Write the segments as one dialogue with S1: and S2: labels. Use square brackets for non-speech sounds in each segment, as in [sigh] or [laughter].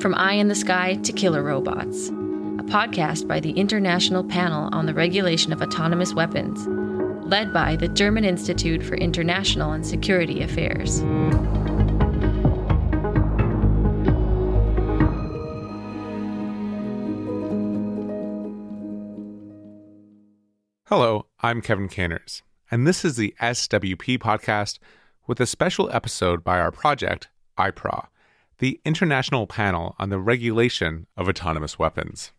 S1: From Eye in the Sky to Killer Robots, a podcast by the International Panel on the Regulation of Autonomous Weapons, led by the German Institute for International and Security Affairs.
S2: Hello, I'm Kevin Caners, and this is the SWP podcast with a special episode by our project, iPRAW, the International Panel on the Regulation of Autonomous Weapons.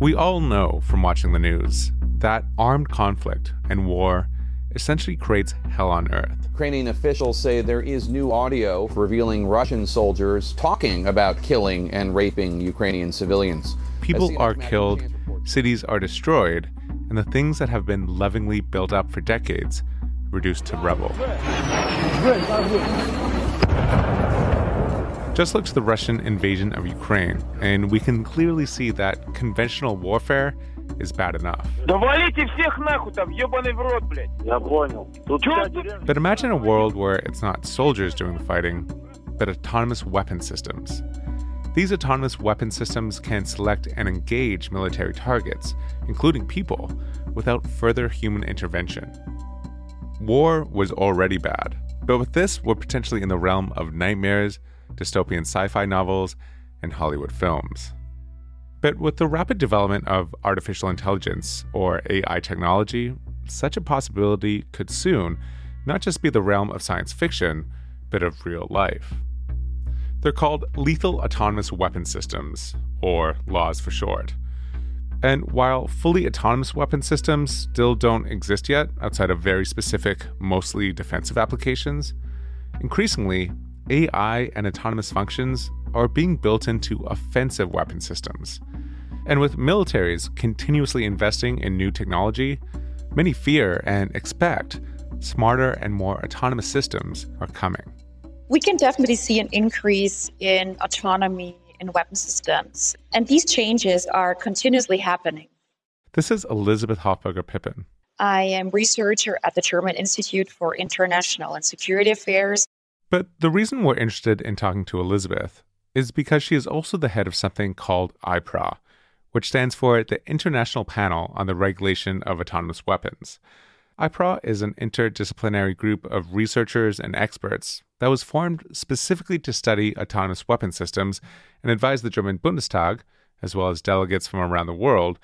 S2: We all know from watching the news that armed conflict and war essentially creates hell on earth.
S3: Ukrainian officials say there is new audio revealing Russian soldiers talking about killing and raping Ukrainian civilians.
S2: People are killed, cities are destroyed, and the things that have been lovingly built up for decades reduced to rubble. Just look to the Russian invasion of Ukraine, and we can clearly see that conventional warfare is bad enough. But imagine a world where it's not soldiers doing the fighting, but autonomous weapon systems. These autonomous weapon systems can select and engage military targets, including people, without further human intervention. War was already bad, but with this, we're potentially in the realm of nightmares, dystopian sci fi novels, and Hollywood films. But with the rapid development of artificial intelligence, or AI technology, such a possibility could soon not just be the realm of science fiction, but of real life. They're called Lethal Autonomous Weapon Systems, or LAWS for short. And while fully autonomous weapon systems still don't exist yet outside of very specific, mostly defensive applications, increasingly, AI and autonomous functions are being built into offensive weapon systems. And with militaries continuously investing in new technology, many fear and expect smarter and more autonomous systems are coming
S4: we can definitely see an increase in autonomy in weapon systems. And these changes are continuously happening.
S2: This is Elisabeth Hoffberger-Pippan.
S4: I am researcher at the German Institute for International and Security Affairs.
S2: But the reason we're interested in talking to Elisabeth is because she is also the head of something called iPRAW, which stands for the International Panel on the Regulation of Autonomous Weapons. iPRAW is an interdisciplinary group of researchers and experts that was formed specifically to study autonomous weapon systems and advise the German Bundestag, as well as delegates from around the world,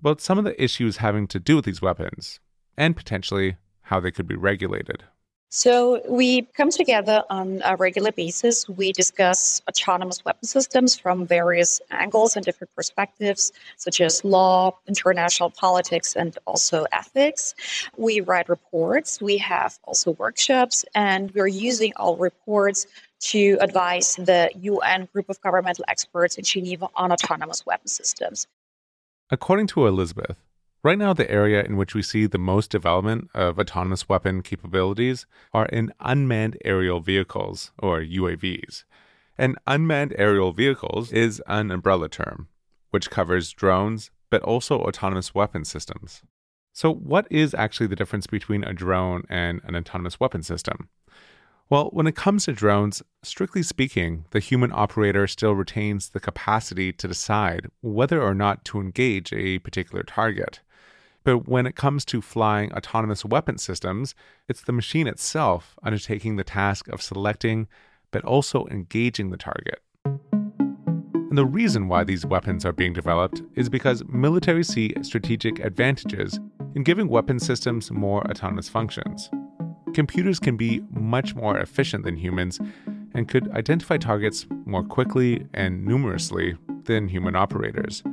S2: about some of the issues having to do with these weapons and potentially how they could be regulated.
S4: So we come together on a regular basis. We discuss autonomous weapon systems from various angles and different perspectives, such as law, international politics, and also ethics. We write reports. We have also workshops, and we're using our reports to advise the UN group of governmental experts in Geneva on autonomous weapon systems.
S2: According to Elisabeth, Right now, the area in which we see the most development of autonomous weapon capabilities are in unmanned aerial vehicles, or UAVs. And unmanned aerial vehicles is an umbrella term, which covers drones, but also autonomous weapon systems. So, what is actually the difference between a drone and an autonomous weapon system? Well, when it comes to drones, strictly speaking, the human operator still retains the capacity to decide whether or not to engage a particular target. But when it comes to flying autonomous weapon systems, it's the machine itself undertaking the task of selecting but also engaging the target. And the reason why these weapons are being developed is because militaries see strategic advantages in giving weapon systems more autonomous functions. Computers can be much more efficient than humans and could identify targets more quickly and numerously than human operators.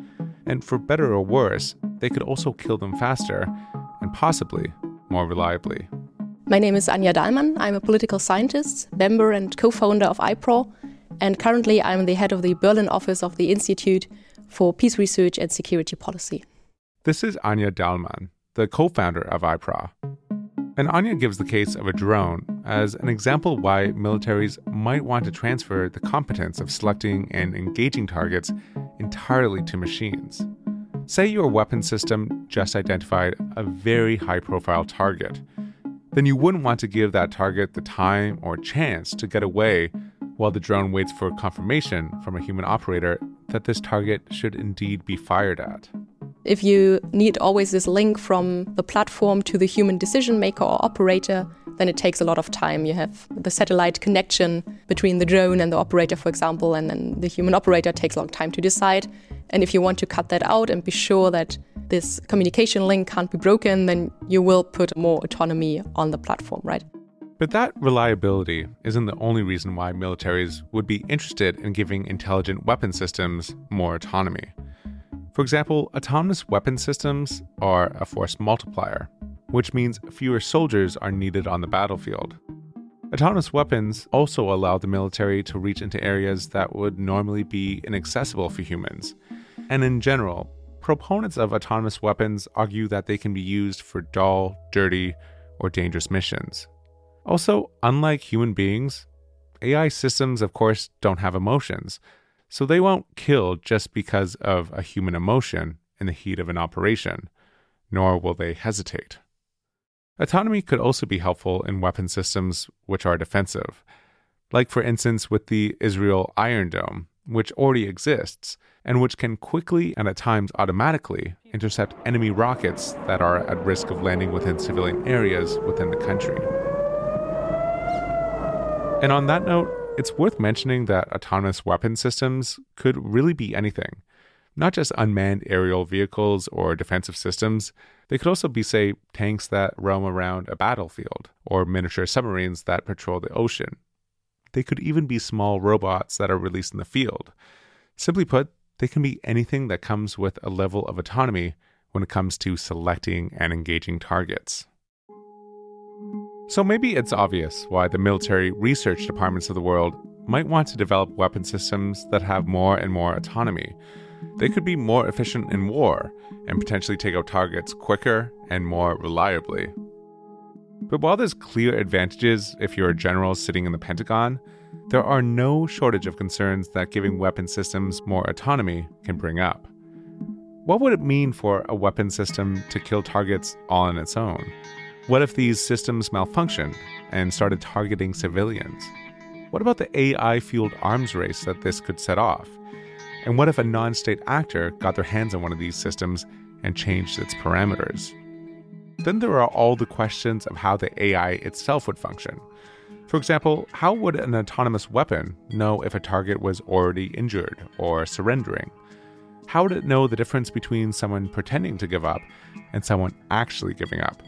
S2: And for better or worse, they could also kill them faster and possibly more reliably.
S5: My name is Anja Dahlmann. I'm a political scientist, member, and co founder of iPRAW, and currently I'm the head of the Berlin office of the Institute for Peace Research and Security Policy.
S2: This is Anja Dahlmann, the co founder of iPRAW. And Anja gives the case of a drone as an example why militaries might want to transfer the competence of selecting and engaging targets entirely to machines. Say your weapon system just identified a very high profile target. Then you wouldn't want to give that target the time or chance to get away while the drone waits for confirmation from a human operator that this target should indeed be fired at.
S5: If you need always this link from the platform to the human decision maker or operator, then it takes a lot of time. You have the satellite connection between the drone and the operator, for example, and then the human operator takes a long time to decide. And if you want to cut that out and be sure that this communication link can't be broken, then you will put more autonomy on the platform, right?
S2: But that reliability isn't the only reason why militaries would be interested in giving intelligent weapon systems more autonomy. For example, autonomous weapon systems are a force multiplier, which means fewer soldiers are needed on the battlefield. Autonomous weapons also allow the military to reach into areas that would normally be inaccessible for humans. And in general, proponents of autonomous weapons argue that they can be used for dull, dirty, or dangerous missions. Also, unlike human beings, AI systems, of course, don't have emotions, so they won't kill just because of a human emotion in the heat of an operation, nor will they hesitate. Autonomy could also be helpful in weapon systems which are defensive, like for instance with the Israel Iron Dome, which already exists and which can quickly and at times automatically intercept enemy rockets that are at risk of landing within civilian areas within the country. And on that note, it's worth mentioning that autonomous weapon systems could really be anything. Not just unmanned aerial vehicles or defensive systems, they could also be, say, tanks that roam around a battlefield, or miniature submarines that patrol the ocean. They could even be small robots that are released in the field. Simply put, they can be anything that comes with a level of autonomy when it comes to selecting and engaging targets. So maybe it's obvious why the military research departments of the world might want to develop weapon systems that have more and more autonomy. They could be more efficient in war and potentially take out targets quicker and more reliably. But while there's clear advantages if you're a general sitting in the Pentagon, there are no shortage of concerns that giving weapon systems more autonomy can bring up. What would it mean for a weapon system to kill targets all on its own? What if these systems malfunctioned and started targeting civilians? What about the AI fueled arms race that this could set off? And what if a non state actor got their hands on one of these systems and changed its parameters? Then there are all the questions of how the AI itself would function. For example, how would an autonomous weapon know if a target was already injured or surrendering? How would it know the difference between someone pretending to give up and someone actually giving up?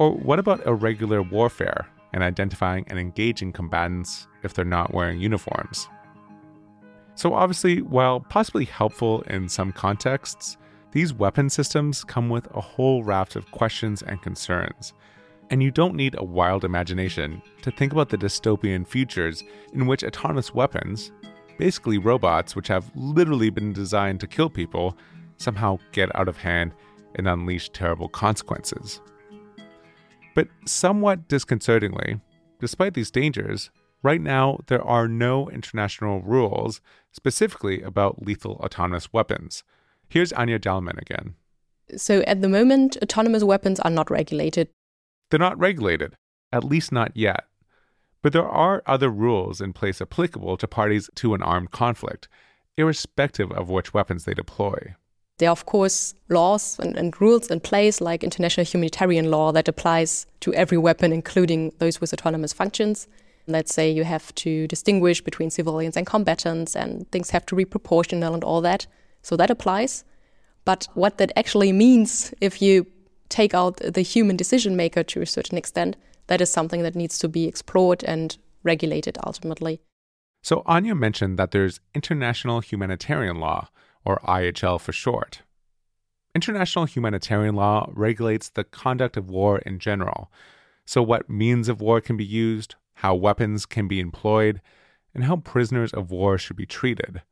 S2: Or what about irregular warfare and identifying and engaging combatants if they're not wearing uniforms? So, obviously, while possibly helpful in some contexts, these weapon systems come with a whole raft of questions and concerns. And you don't need a wild imagination to think about the dystopian futures in which autonomous weapons, basically robots which have literally been designed to kill people, somehow get out of hand and unleash terrible consequences. But somewhat disconcertingly, despite these dangers, right now there are no international rules specifically about lethal autonomous weapons. Here's Anja Dahlmann again.
S5: So at the moment, autonomous weapons are not regulated.
S2: They're not regulated, at least not yet. But there are other rules in place applicable to parties to an armed conflict, irrespective of which weapons they deploy.
S5: There are, of course, laws and, and, rules in place, like international humanitarian law, that applies to every weapon, including those with autonomous functions. Let's say you have to distinguish between civilians and combatants, and things have to be proportional and all that. So that applies. But what that actually means, if you take out the human decision maker to a certain extent, that is something that needs to be explored and regulated ultimately.
S2: So Anja mentioned that there's international humanitarian law or IHL for short. International humanitarian law regulates the conduct of war in general, so what means of war can be used, how weapons can be employed, and how prisoners of war should be treated.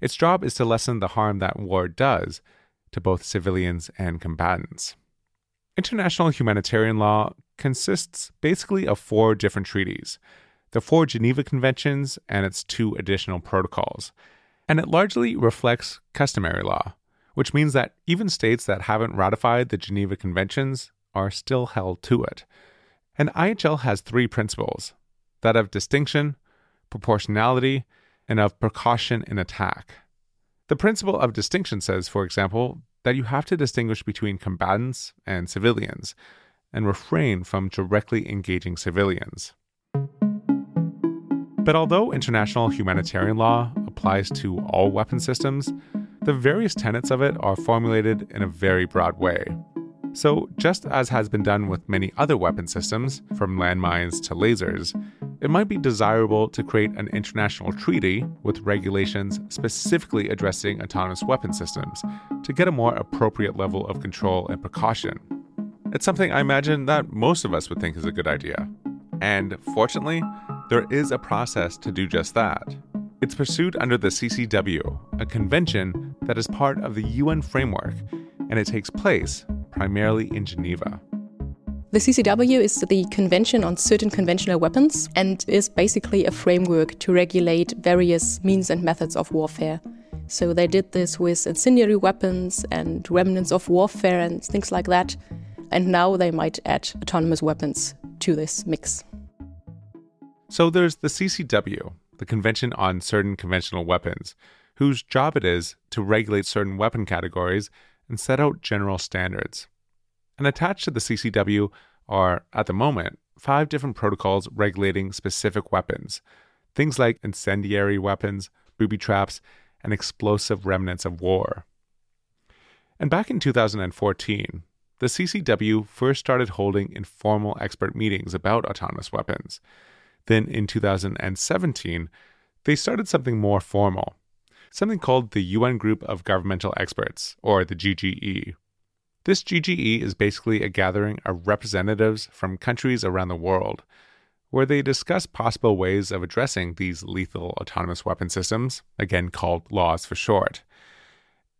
S2: Its job is to lessen the harm that war does to both civilians and combatants. International humanitarian law consists basically of four different treaties the four Geneva Conventions and its two additional protocols and it largely reflects customary law, which means that even states that haven't ratified the Geneva Conventions are still held to it. And IHL has three principles that of distinction, proportionality, and of precaution in attack. The principle of distinction says, for example, that you have to distinguish between combatants and civilians and refrain from directly engaging civilians. But although international humanitarian law applies to all weapon systems, the various tenets of it are formulated in a very broad way. So, just as has been done with many other weapon systems, from landmines to lasers, it might be desirable to create an international treaty with regulations specifically addressing autonomous weapon systems to get a more appropriate level of control and precaution. It's something I imagine that most of us would think is a good idea. And fortunately, there is a process to do just that. It's pursued under the CCW, a convention that is part of the UN framework, and it takes place primarily in Geneva.
S5: The CCW is the Convention on Certain Conventional Weapons and is basically a framework to regulate various means and methods of warfare. So they did this with incendiary weapons and remnants of warfare and things like that. And now they might add autonomous weapons to this mix.
S2: So there's the CCW, the Convention on Certain Conventional Weapons, whose job it is to regulate certain weapon categories and set out general standards. And attached to the CCW are, at the moment, five different protocols regulating specific weapons, things like incendiary weapons, booby traps, and explosive remnants of war. And back in 2014, the CCW first started holding informal expert meetings about autonomous weapons. Then in 2017, they started something more formal, something called the UN Group of Governmental Experts, or the GGE. This GGE is basically a gathering of representatives from countries around the world where they discuss possible ways of addressing these lethal autonomous weapon systems, again called laws for short.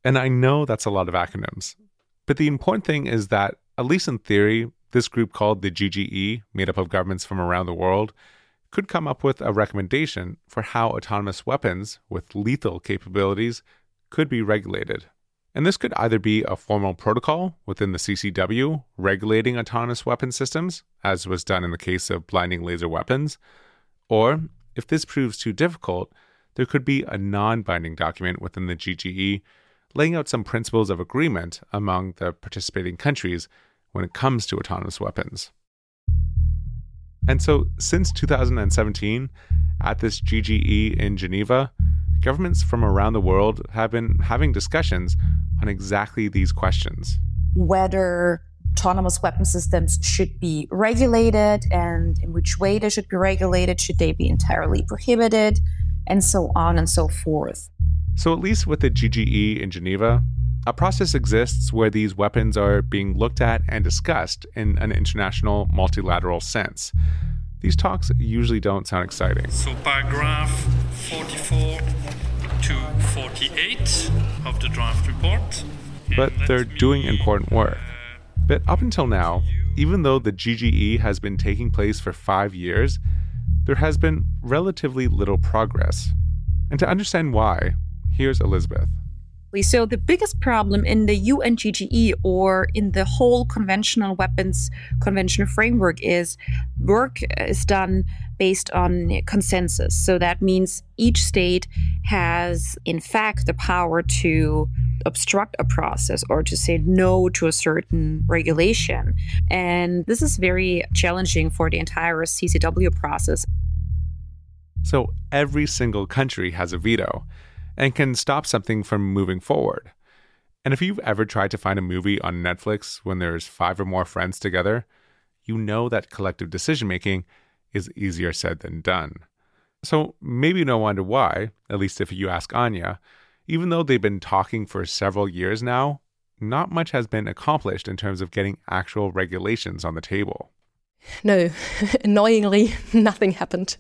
S2: And I know that's a lot of acronyms, but the important thing is that, at least in theory, this group called the GGE, made up of governments from around the world, could come up with a recommendation for how autonomous weapons with lethal capabilities could be regulated. And this could either be a formal protocol within the CCW regulating autonomous weapon systems, as was done in the case of blinding laser weapons, or if this proves too difficult, there could be a non binding document within the GGE laying out some principles of agreement among the participating countries when it comes to autonomous weapons. And so, since 2017, at this GGE in Geneva, governments from around the world have been having discussions on exactly these questions.
S6: Whether autonomous weapon systems should be regulated and in which way they should be regulated, should they be entirely prohibited, and so on and so forth.
S2: So, at least with the GGE in Geneva, a process exists where these weapons are being looked at and discussed in an international multilateral sense. These talks usually don't sound exciting.
S7: So, paragraph 44 to 48 of the draft report.
S2: But they're doing important work. Uh, but up until now, even though the GGE has been taking place for five years, there has been relatively little progress. And to understand why, here's Elisabeth.
S4: So, the biggest problem in the UNGGE or in the whole conventional weapons convention framework is work is done based on consensus. So, that means each state has, in fact, the power to obstruct a process or to say no to a certain regulation. And this is very challenging for the entire CCW process.
S2: So, every single country has a veto and can stop something from moving forward. And if you've ever tried to find a movie on Netflix when there's five or more friends together, you know that collective decision making is easier said than done. So maybe no wonder why, at least if you ask Anja, even though they've been talking for several years now, not much has been accomplished in terms of getting actual regulations on the table.
S5: No, [laughs] annoyingly, [laughs] nothing happened,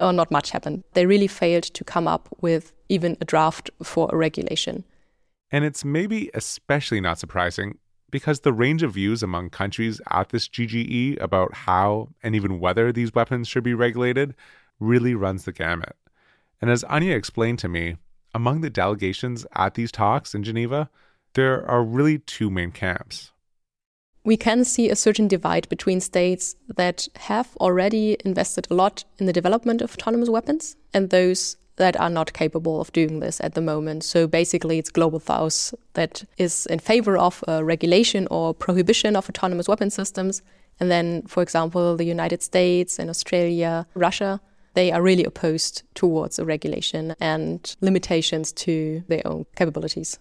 S5: or not much happened. They really failed to come up with even a draft for a regulation.
S2: And it's maybe especially not surprising because the range of views among countries at this GGE about how and even whether these weapons should be regulated really runs the gamut. And as Anja explained to me, among the delegations at these talks in Geneva, there are really two main camps
S5: we can see a certain divide between states that have already invested a lot in the development of autonomous weapons and those that are not capable of doing this at the moment. So basically, it's global south that is in favor of uh, regulation or prohibition of autonomous weapon systems. And then, for example, the United States and Australia, Russia, they are really opposed towards a regulation and limitations to their own capabilities.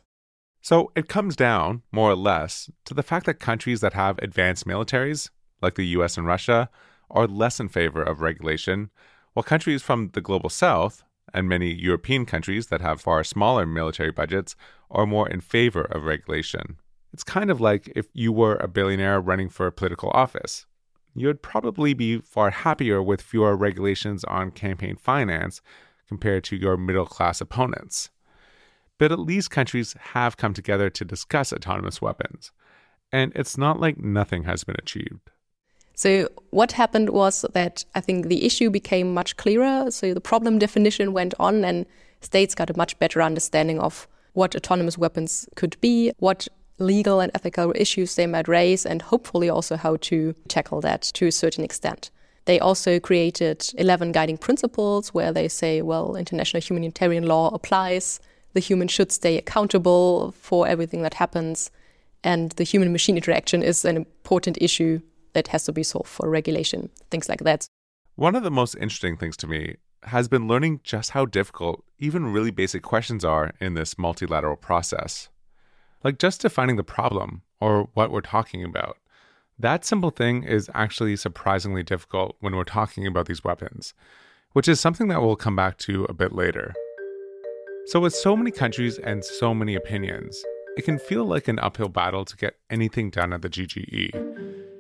S2: So it comes down, more or less, to the fact that countries that have advanced militaries, like the US and Russia, are less in favor of regulation, while countries from the global south, and many European countries that have far smaller military budgets, are more in favor of regulation. It's kind of like if you were a billionaire running for a political office. You'd probably be far happier with fewer regulations on campaign finance compared to your middle class opponents. But at least countries have come together to discuss autonomous weapons. And it's not like nothing has been achieved.
S5: So, what happened was that I think the issue became much clearer. So, the problem definition went on, and states got a much better understanding of what autonomous weapons could be, what legal and ethical issues they might raise, and hopefully also how to tackle that to a certain extent. They also created 11 guiding principles where they say, well, international humanitarian law applies, the human should stay accountable for everything that happens, and the human machine interaction is an important issue that has to be solved for regulation, things like that.
S2: One of the most interesting things to me has been learning just how difficult even really basic questions are in this multilateral process. Like just defining the problem or what we're talking about. That simple thing is actually surprisingly difficult when we're talking about these weapons, which is something that we'll come back to a bit later. So, with so many countries and so many opinions, it can feel like an uphill battle to get anything done at the GGE.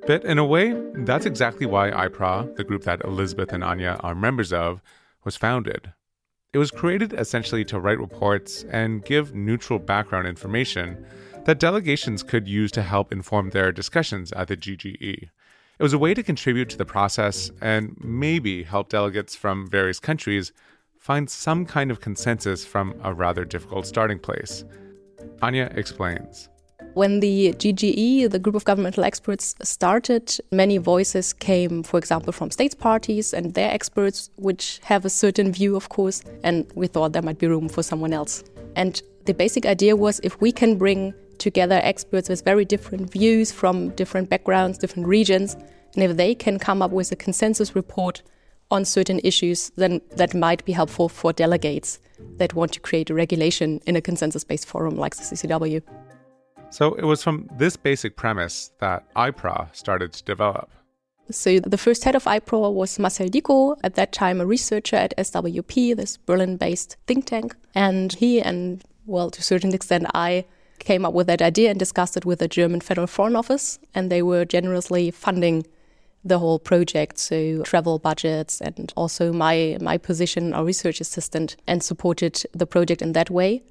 S2: But in a way, that's exactly why iPRAW, the group that Elisabeth and Anja are members of, was founded. It was created essentially to write reports and give neutral background information that delegations could use to help inform their discussions at the GGE. It was a way to contribute to the process and maybe help delegates from various countries find some kind of consensus from a rather difficult starting place. Anja explains.
S5: When the GGE, the group of governmental experts, started, many voices came, for example, from states parties and their experts, which have a certain view, of course, and we thought there might be room for someone else. And the basic idea was if we can bring together experts with very different views from different backgrounds, different regions, and if they can come up with a consensus report on certain issues, then that might be helpful for delegates that want to create a regulation in a consensus based forum like the CCW.
S2: So it was from this basic premise that iPRAW started to develop.
S5: So the first head of iPRAW was Marcel Dickow, at that time a researcher at SWP, this Berlin-based think tank. And he and, well, to a certain extent, I came up with that idea and discussed it with the German Federal Foreign Office. And they were generously funding the whole project, so travel budgets and also my, my position, our research assistant, and supported the project in that way.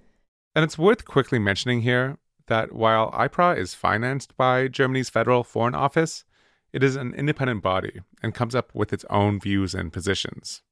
S2: And it's worth quickly mentioning here that while iPRAW is financed by Germany's Federal Foreign Office, it is an independent body and comes up with its own views and positions.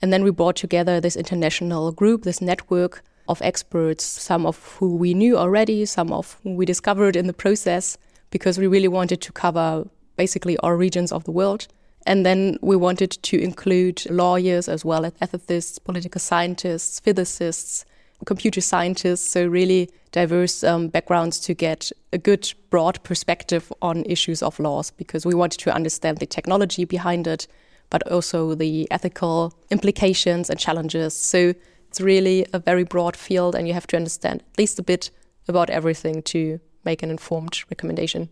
S5: And then we brought together this international group, this network of experts, some of who we knew already, some of who we discovered in the process, because we really wanted to cover basically all regions of the world. And then we wanted to include lawyers as well as ethicists, political scientists, physicists, computer scientists, so really diverse um, backgrounds to get a good broad perspective on issues of laws because we wanted to understand the technology behind it, but also the ethical implications and challenges. So it's really a very broad field, and you have to understand at least a bit about everything to make an informed recommendation.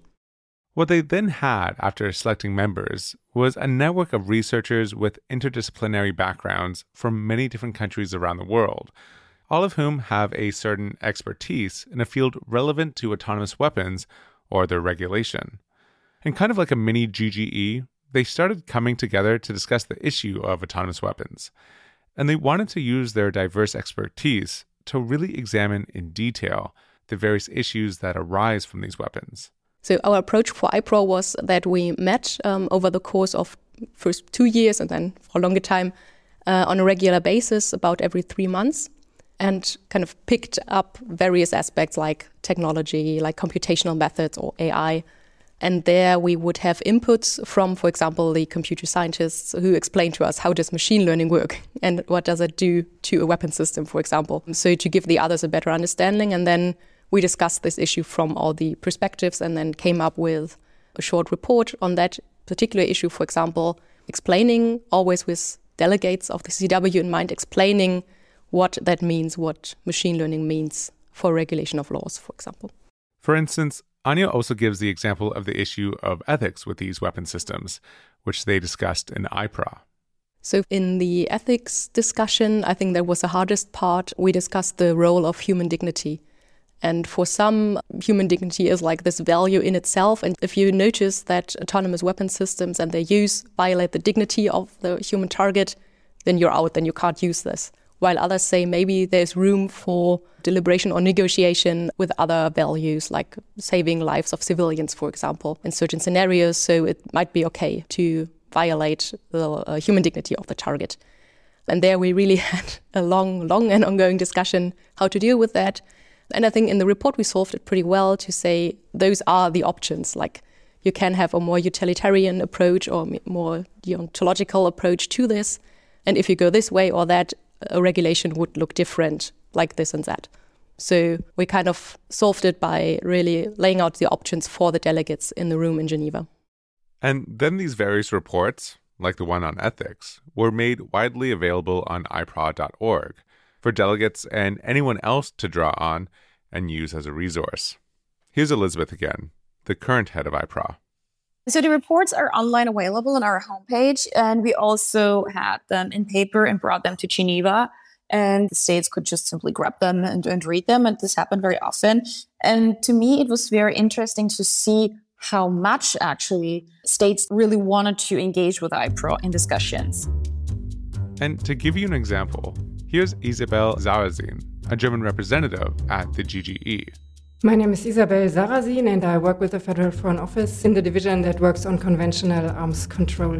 S2: What they then had after selecting members was a network of researchers with interdisciplinary backgrounds from many different countries around the world all of whom have a certain expertise in a field relevant to autonomous weapons or their regulation. And kind of like a mini GGE, they started coming together to discuss the issue of autonomous weapons. And they wanted to use their diverse expertise to really examine in detail the various issues that arise from these weapons.
S5: So our approach for iPRAW was that we met um, over the course of first two years and then for a longer time uh, on a regular basis, about every three months and kind of picked up various aspects like technology, like computational methods or AI, And there we would have inputs from, for example, the computer scientists who explain to us how does machine learning work and what does it do to a weapon system, for example. So to give the others a better understanding. And then we discussed this issue from all the perspectives and then came up with a short report on that particular issue, for example, explaining always with delegates of the CW in mind, explaining what that means, what machine learning means for regulation of laws, for example.
S2: For instance, Anja also gives the example of the issue of ethics with these weapon systems, which they discussed in iPRAW.
S5: So, in the ethics discussion, I think that was the hardest part. We discussed the role of human dignity. And for some, human dignity is like this value in itself. And if you notice that autonomous weapon systems and their use violate the dignity of the human target, then you're out, then you can't use this while others say maybe there's room for deliberation or negotiation with other values, like saving lives of civilians, for example, in certain scenarios. So it might be okay to violate the uh, human dignity of the target. And there we really [laughs] had a long, long and ongoing discussion how to deal with that. And I think in the report we solved it pretty well to say those are the options. Like you can have a more utilitarian approach or more deontological approach to this. And if you go this way or that, a regulation would look different, like this and that. So we kind of solved it by really laying out the options for the delegates in the room in Geneva.
S2: And then these various reports, like the one on ethics, were made widely available on ipraw.org for delegates and anyone else to draw on and use as a resource. Here's Elisabeth again, the current head of iPRAW.
S4: So the reports are online available on our homepage, and we also had them in paper and brought them to Geneva. And the states could just simply grab them and, and read them. And this happened very often. And to me, it was very interesting to see how much actually states really wanted to engage with iPRAW in discussions.
S2: And to give you an example, here's Isabell Sarasin, a German representative at the GGE.
S8: My name is Isabell Sarasin, and I work with the Federal Foreign Office in the division that works on conventional arms control.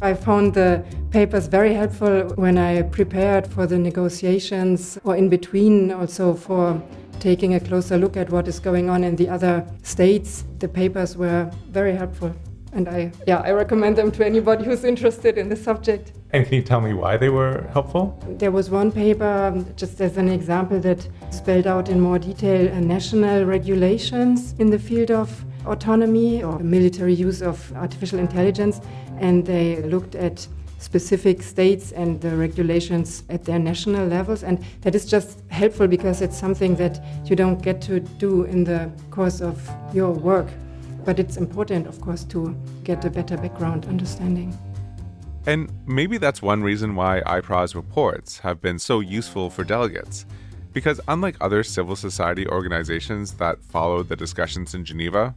S8: I found the papers very helpful when I prepared for the negotiations or in between, also for taking a closer look at what is going on in the other states. The papers were very helpful and I yeah I recommend them to anybody who's interested in the subject.
S2: And can you tell me why they were helpful?
S8: There was one paper, um, just as an example, that spelled out in more detail uh, national regulations in the field of autonomy or military use of artificial intelligence, and they looked at specific states and the regulations at their national levels. And that is just helpful because it's something that you don't get to do in the course of your work. But it's important, of course, to get a better background understanding.
S2: And maybe that's one reason why iPRAW's reports have been so useful for delegates. Because unlike other civil society organizations that follow the discussions in Geneva,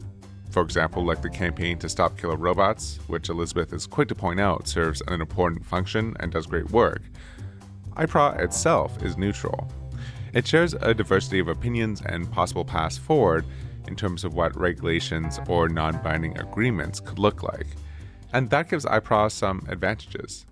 S2: for example, like the Campaign to Stop Killer Robots, which Elisabeth is quick to point out serves an important function and does great work, iPRAW itself is neutral. It shares a diversity of opinions and possible paths forward in terms of what regulations or non binding agreements could look like. And that gives iPRAW some advantages.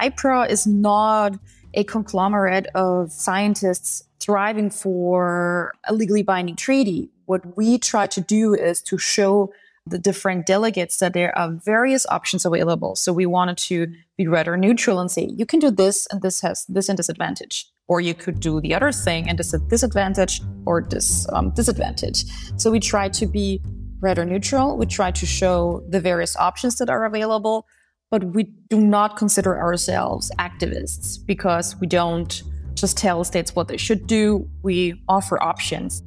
S4: iPRAW is not a conglomerate of scientists striving for a legally binding treaty. What we try to do is to show the different delegates that there are various options available. So we wanted to be rather neutral and say, you can do this, and this has this and disadvantage or you could do the other thing and it's a disadvantage or this um, disadvantage. So we try to be rather neutral. We try to show the various options that are available, but we do not consider ourselves activists because we don't just tell states what they should do. We offer options.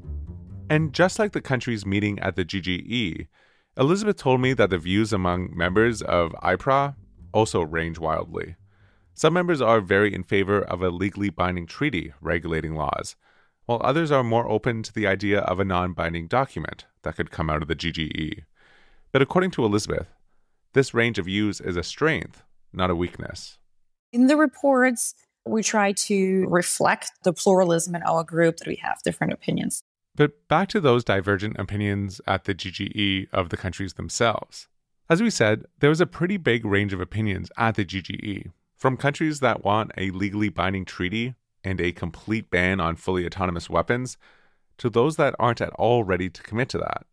S2: And just like the countries meeting at the GGE, Elisabeth told me that the views among members of iPRAW also range wildly. Some members are very in favor of a legally binding treaty regulating laws, while others are more open to the idea of a non binding document that could come out of the GGE. But according to Elisabeth, this range of views is a strength, not a weakness.
S4: In the reports, we try to reflect the pluralism in our group that we have different opinions.
S2: But back to those divergent opinions at the GGE of the countries themselves. As we said, there was a pretty big range of opinions at the GGE, from countries that want a legally binding treaty and a complete ban on fully autonomous weapons to those that aren't at all ready to commit to that.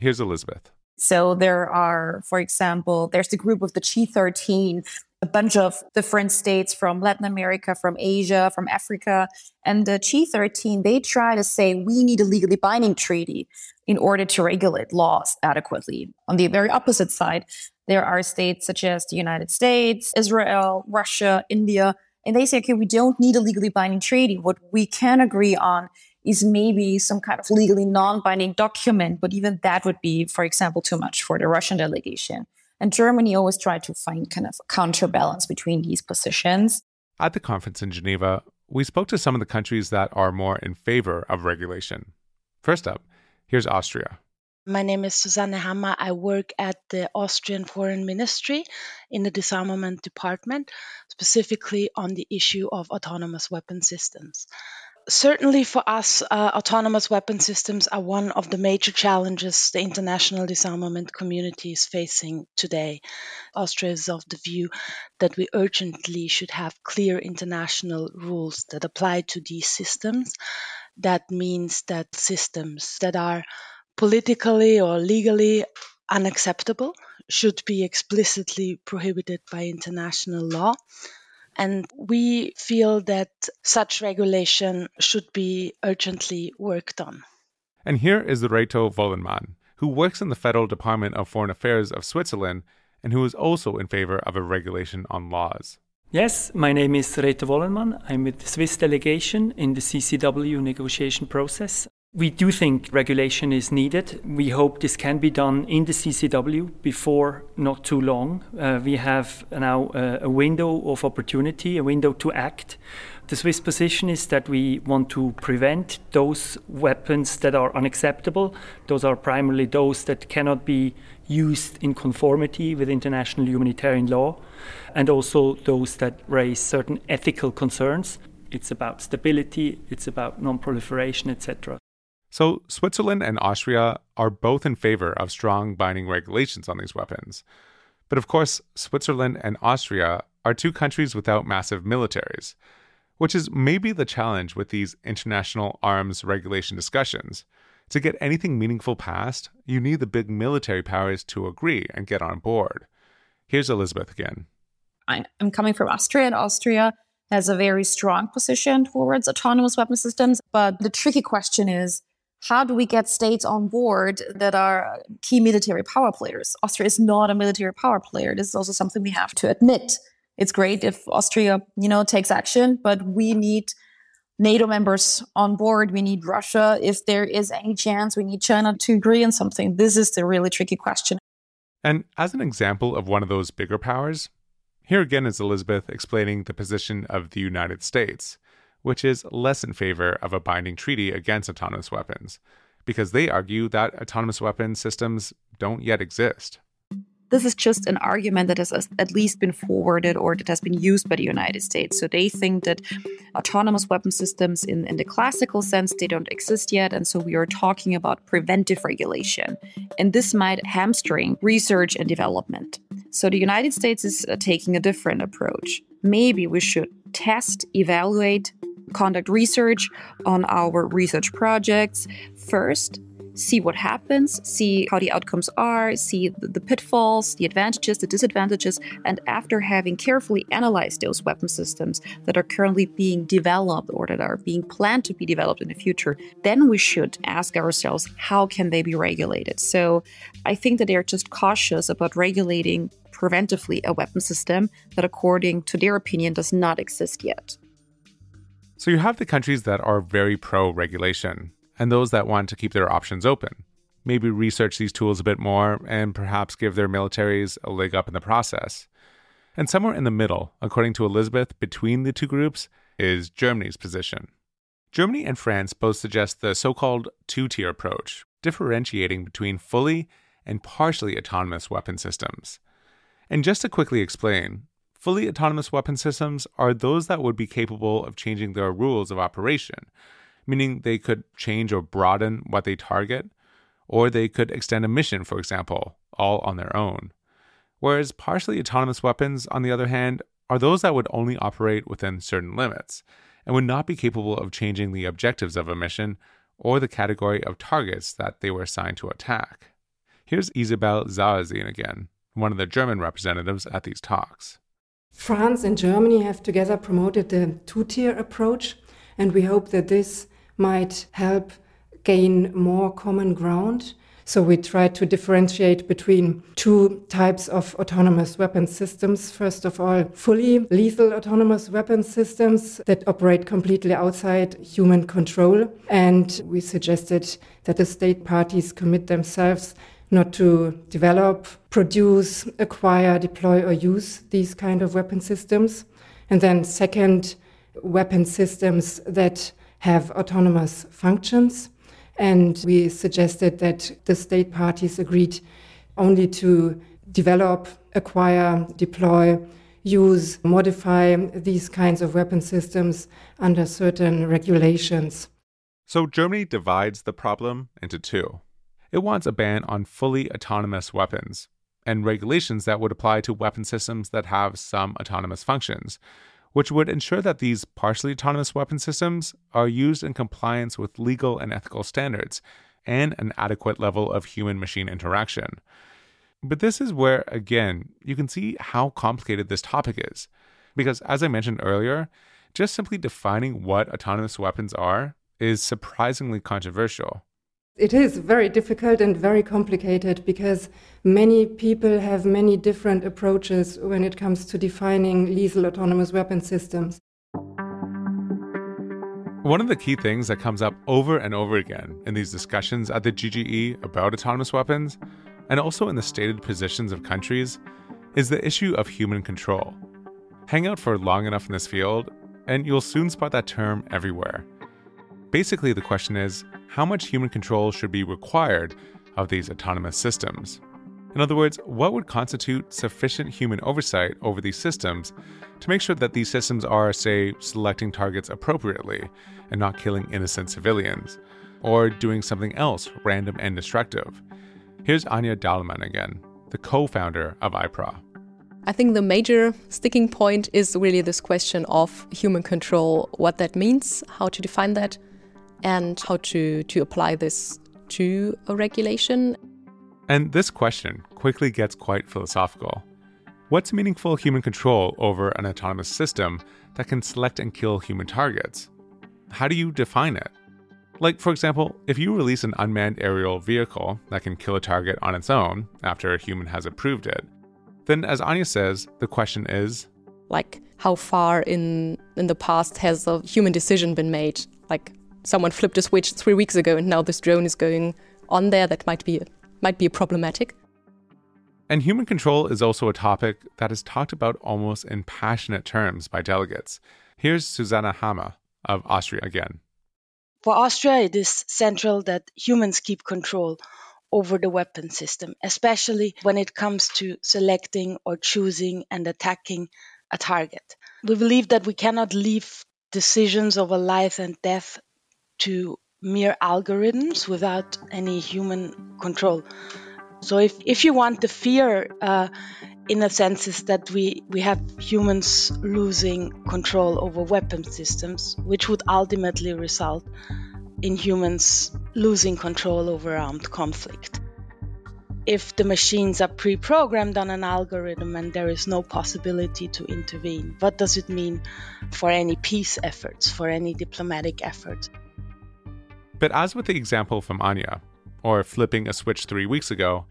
S2: Here's Elisabeth.
S4: So there are, for example, there's the group of the G13, a bunch of different states from Latin America, from Asia, from Africa. And the G13, they try to say we need a legally binding treaty in order to regulate laws adequately. On the very opposite side, there are states such as the United States, Israel, Russia, India, and they say, okay, we don't need a legally binding treaty. What we can agree on is maybe some kind of legally non binding document, but even that would be, for example, too much for the Russian delegation. And Germany always tried to find kind of a counterbalance between these positions.
S2: At the conference in Geneva, we spoke to some of the countries that are more in favor of regulation. First up, here's Austria.
S9: My name is Susanne Hammer. I work at the Austrian Foreign Ministry in the disarmament department, specifically on the issue of autonomous weapon systems. Certainly, for us, uh, autonomous weapon systems are one of the major challenges the international disarmament community is facing today. Austria is of the view that we urgently should have clear international rules that apply to these systems. That means that systems that are politically or legally unacceptable should be explicitly prohibited by international law. And we feel that such regulation should be urgently worked on.
S2: And here is Reto Wollenmann, who works in the Federal Department of Foreign Affairs of Switzerland and who is also in favor of a regulation on laws.
S10: Yes, my name is Reto Wollenmann. I'm with the Swiss delegation in the CCW negotiation process. We do think regulation is needed. We hope this can be done in the CCW before not too long. Uh, we have now uh, a window of opportunity, a window to act. The Swiss position is that we want to prevent those weapons that are unacceptable. Those are primarily those that cannot be used in conformity with international humanitarian law, and also those that raise certain ethical concerns. It's about stability, it's about non proliferation, etc.
S2: So, Switzerland and Austria are both in favor of strong binding regulations on these weapons. But of course, Switzerland and Austria are two countries without massive militaries, which is maybe the challenge with these international arms regulation discussions. To get anything meaningful passed, you need the big military powers to agree and get on board. Here's Elisabeth again.
S4: I'm coming from Austria, and Austria has a very strong position towards autonomous weapon systems. But the tricky question is how do we get states on board that are key military power players? Austria is not a military power player. This is also something we have to admit. It's great if Austria, you know, takes action, but we need NATO members on board. We need Russia. If there is any chance, we need China to agree on something. This is the really tricky question.
S2: And as an example of one of those bigger powers, here again is Elisabeth explaining the position of the United States which is less in favor of a binding treaty against autonomous weapons, because they argue that autonomous weapon systems don't yet exist.
S4: This is just an argument that has at least been forwarded or that has been used by the United States. So they think that autonomous weapon systems, in, in the classical sense, they don't exist yet. And so we are talking about preventive regulation. And this might hamstring research and development. So the United States is uh, taking a different approach. Maybe we should test, evaluate, conduct research on our research projects first see what happens, see how the outcomes are, see the, pitfalls, the advantages, the disadvantages, and after having carefully analyzed those weapon systems that are currently being developed or that are being planned to be developed in the future, then we should ask ourselves how can they be regulated. So I think that they're just cautious about regulating preventively a weapon system that, according to their opinion, does not exist yet.
S2: So you have the countries that are very pro regulation and those that want to keep their options open. Maybe research these tools a bit more and perhaps give their militaries a leg up in the process. And somewhere in the middle, according to Elisabeth, between the two groups is Germany's position. Germany and France both suggest the so called two tier approach, differentiating between fully and partially autonomous weapon systems. And just to quickly explain, fully autonomous weapon systems are those that would be capable of changing their rules of operation, meaning they could change or broaden what they target, or they could extend a mission, for example, all on their own. Whereas partially autonomous weapons, on the other hand, are those that would only operate within certain limits and would not be capable of changing the objectives of a mission or the category of targets that they were assigned to attack. Here's Isabell Sarasin again, one of the German representatives at these talks.
S8: France and Germany have together promoted the two tier approach, and we hope that this might help gain more common ground. So we try to differentiate between two types of autonomous weapon systems. First of all, fully lethal autonomous weapon systems that operate completely outside human control. And we suggested that the state parties commit themselves not to develop, produce, acquire, deploy, or use these kind of weapon systems. And then, second, weapon systems that have autonomous functions. And we suggested that the state parties agreed only to develop, acquire, deploy, use, modify these kinds of weapon systems under certain regulations.
S2: So Germany divides the problem into two. It wants a ban on fully autonomous weapons and regulations that would apply to weapon systems that have some autonomous functions, which would ensure that these partially autonomous weapon systems are used in compliance with legal and ethical standards and an adequate level of human machine interaction. But this is where, again, you can see how complicated this topic is. Because as I mentioned earlier, just simply defining what autonomous weapons are is surprisingly controversial.
S8: It is very difficult and very complicated because many people have many different approaches when it comes to defining lethal autonomous weapon systems.
S2: One of the key things that comes up over and over again in these discussions at the GGE about autonomous weapons, and also in the stated positions of countries, is the issue of human control. Hang out for long enough in this field, and you'll soon spot that term everywhere. Basically, the question is how much human control should be required of these autonomous systems? In other words, what would constitute sufficient human oversight over these systems to make sure that these systems are, say, selecting targets appropriately and not killing innocent civilians, or doing something else random and destructive? Here's Anja Dahlmann again, the co founder of iPRAW.
S5: I think the major sticking point is really this question of human control, what that means, how to define that, and how to, to apply this to a regulation.
S2: And this question quickly gets quite philosophical. What's meaningful human control over an autonomous system that can select and kill human targets? How do you define it? Like, for example, if you release an unmanned aerial vehicle that can kill a target on its own after a human has approved it, then as Anja says, the question is
S5: like, how far in, in the past has a human decision been made? Like, someone flipped a switch three weeks ago and now this drone is going on there, that might be might be problematic.
S2: And human control is also a topic that is talked about almost in passionate terms by delegates. Here's Susanne Hammer of Austria again.
S9: For Austria, it is central that humans keep control over the weapon system, especially when it comes to selecting or choosing and attacking a target. We believe that we cannot leave decisions over life and death to mere algorithms without any human control. So if, if you want the fear uh, in a sense is that we, we have humans losing control over weapon systems, which would ultimately result in humans losing control over armed conflict. If the machines are pre programmed on an algorithm and there is no possibility to intervene, what does it mean for any peace efforts, for any diplomatic efforts?
S2: But as with the example from Anja, or flipping a switch three weeks ago,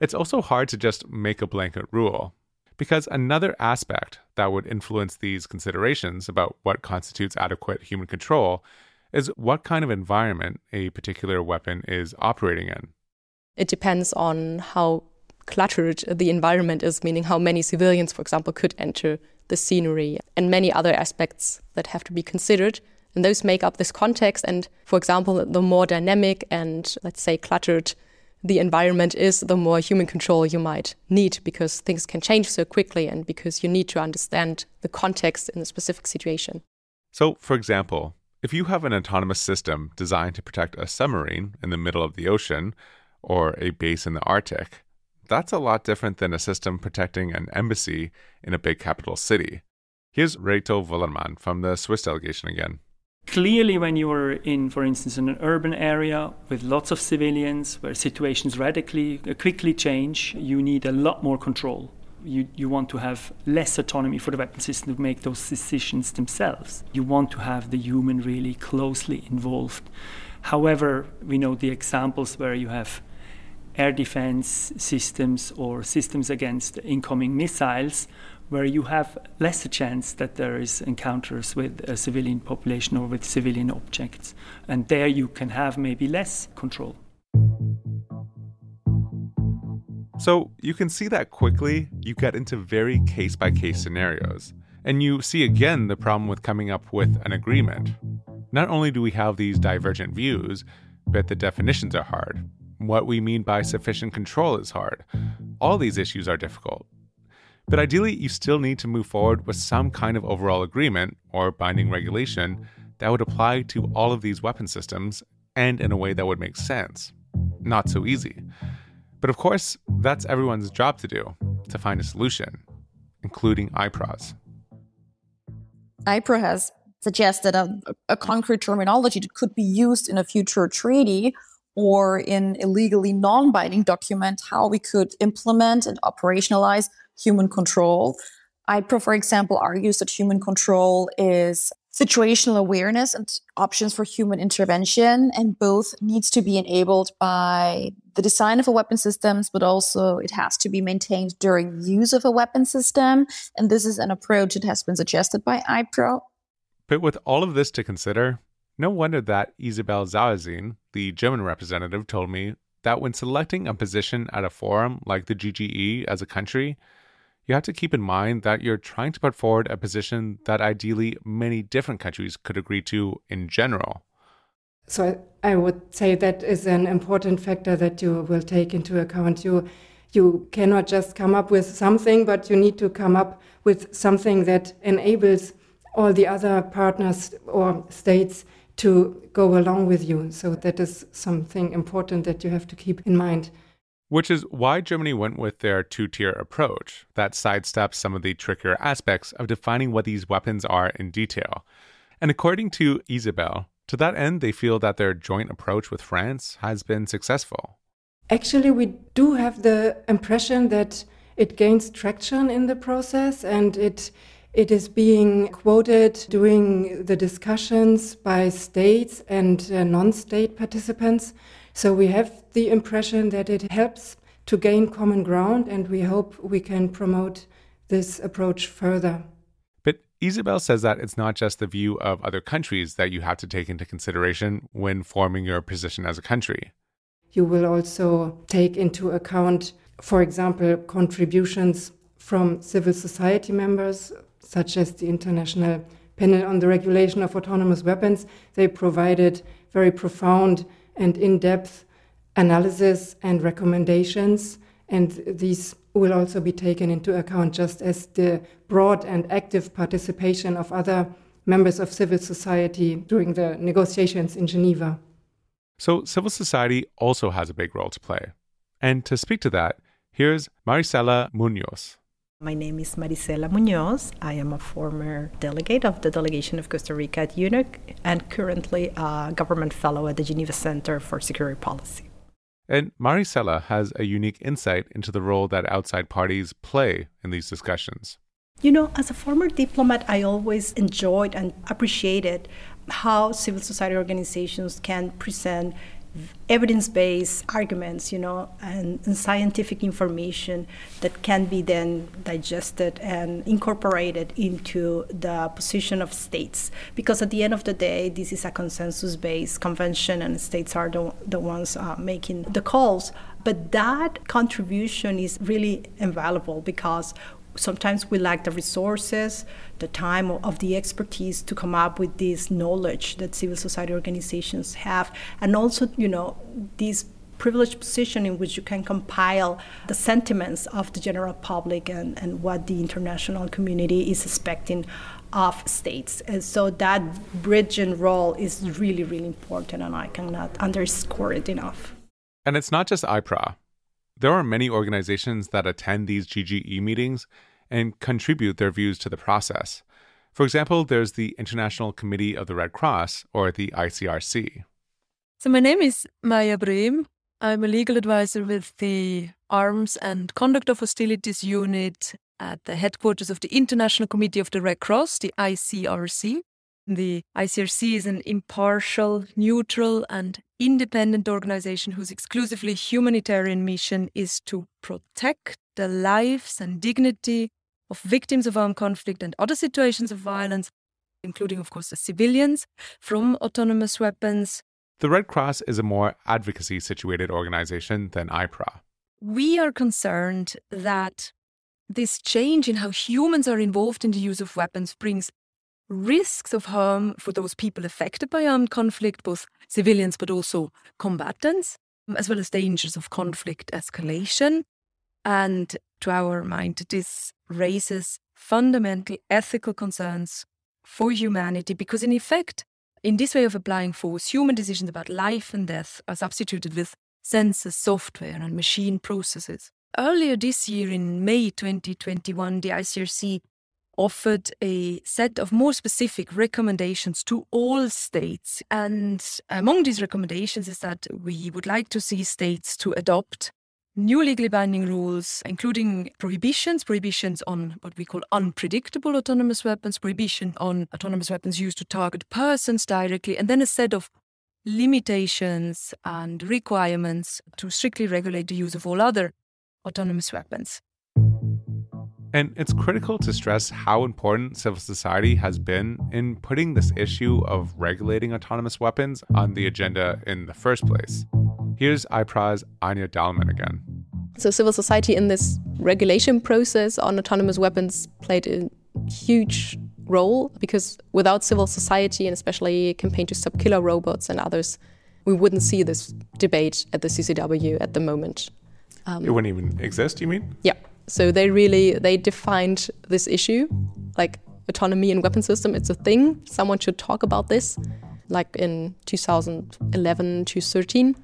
S2: it's also hard to just make a blanket rule. Because another aspect that would influence these considerations about what constitutes adequate human control is what kind of environment a particular weapon is operating in.
S5: It depends on how cluttered the environment is, meaning how many civilians, for example, could enter the scenery, and many other aspects that have to be considered. And those make up this context. And for example, the more dynamic and let's say cluttered the environment is, the more human control you might need because things can change so quickly and because you need to understand the context in a specific situation.
S2: So, for example, if you have an autonomous system designed to protect a submarine in the middle of the ocean or a base in the Arctic, that's a lot different than a system protecting an embassy in a big capital city. Here's Reto Wollenmann from the Swiss delegation again.
S10: Clearly, when you are in, for instance, in an urban area with lots of civilians where situations radically, uh, quickly change, you need a lot more control. You, you want to have less autonomy for the weapon system to make those decisions themselves. You want to have the human really closely involved. However, we know the examples where you have air defense systems or systems against incoming missiles where you have less a chance that there is encounters with a civilian population or with civilian objects. And there you can have maybe less control.
S2: So you can see that quickly you get into very case by case scenarios. And you see again the problem with coming up with an agreement. Not only do we have these divergent views, but the definitions are hard. What we mean by sufficient control is hard. All these issues are difficult. But ideally, you still need to move forward with some kind of overall agreement or binding regulation that would apply to all of these weapon systems and in a way that would make sense. Not so easy. But of course, that's everyone's job to do to find a solution, including iPRAW's.
S6: iPRAW has suggested a, a concrete terminology that could be used in a future treaty or in a legally non binding document how we could implement and operationalize human control. iPRAW, for example, argues that human control is situational awareness and options for human intervention, and both needs to be enabled by the design of a weapon systems, but also it has to be maintained during use of a weapon system. And this is an approach that has been suggested by iPRAW
S2: But with all of this to consider, no wonder that Isabell Sarasin, the German representative, told me that when selecting a position at a forum like the GGE as a country, you have to keep in mind that you're trying to put forward a position that ideally many different countries could agree to in general.
S8: So I would say that is an important factor that you will take into account. You you cannot just come up with something, but you need to come up with something that enables all the other partners or states to go along with you. So that is something important that you have to keep in mind.
S2: Which is why Germany went with their two tier approach that sidesteps some of the trickier aspects of defining what these weapons are in detail. And according to Isabell, to that end, they feel that their joint approach with France has been successful.
S8: Actually, we do have the impression that it gains traction in the process and it it is being quoted during the discussions by states and uh, non state participants. So we have the impression that it helps to gain common ground, and we hope we can promote this approach further.
S2: But Isabell says that it's not just the view of other countries that you have to take into consideration when forming your position as a country.
S8: You will also take into account, for example, contributions from civil society members, such as the International Panel on the Regulation of Autonomous Weapons. They provided very profound and in depth analysis and recommendations. And these will also be taken into account, just as the broad and active participation of other members of civil society during the negotiations in Geneva.
S2: So, civil society also has a big role to play. And to speak to that, here's Maricela Muñoz.
S11: My name is Maricela Muñoz. I am a former delegate of the delegation of Costa Rica at UNOG and currently a government fellow at the Geneva Center for Security Policy.
S2: And Maricela has a unique insight into the role that outside parties play in these discussions.
S11: You know, as a former diplomat, I always enjoyed and appreciated how civil society organizations can present evidence-based arguments, you know, and, and, scientific information that can be then digested and incorporated into the position of states. Because at the end of the day, this is a consensus-based convention, and states are the, the ones uh, making the calls. But that contribution is really invaluable because sometimes we lack the resources, the time, of the expertise to come up with this knowledge that civil society organizations have, and also, you know, this privileged position in which you can compile the sentiments of the general public and, and what the international community is expecting of states. And so that bridge and role is really, really important, and I cannot underscore it enough.
S2: And it's not just iPRAW. There are many organizations that attend these GGE meetings and contribute their views to the process. For example, there's the International Committee of the Red Cross, or the ICRC.
S12: So, my name is Maya Brehm. I'm a legal advisor with the Arms and Conduct of Hostilities Unit at the headquarters of the International Committee of the Red Cross, the ICRC. The ICRC is an impartial, neutral, and independent organization whose exclusively humanitarian mission is to protect the lives and dignity of victims of armed conflict and other situations of violence, including, of course, the civilians, from autonomous weapons.
S2: The Red Cross is a more advocacy situated organization than iPRAW.
S12: We are concerned that this change in how humans are involved in the use of weapons brings risks of harm for those people affected by armed conflict, both civilians but also combatants, as well as dangers of conflict escalation. And to our mind, this raises fundamental ethical concerns for humanity because, in effect, in this way of applying force, human decisions about life and death are substituted with sensors, software, and machine processes. Earlier this year, in May 2021, the ICRC offered a set of more specific recommendations to all states. And among these recommendations is that we would like to see states to adopt new legally binding rules, including prohibitions, prohibitions on what we call unpredictable autonomous weapons, prohibition on autonomous weapons used to target persons directly, and then a set of limitations and requirements to strictly regulate the use of all other autonomous weapons.
S2: And it's critical to stress how important civil society has been in putting this issue of regulating autonomous weapons on the agenda in the first place. Here's iPRAW's Anja Dahlmann again.
S5: So, civil society in this regulation process on autonomous weapons played a huge role because without civil society and especially campaign to stop killer robots and others, we wouldn't see this debate at the CCW at the moment.
S2: Um, it wouldn't even exist, you mean?
S5: Yeah. So they really they defined this issue, like autonomy in weapon system. It's a thing. Someone should talk about this, like in 2011 to 13.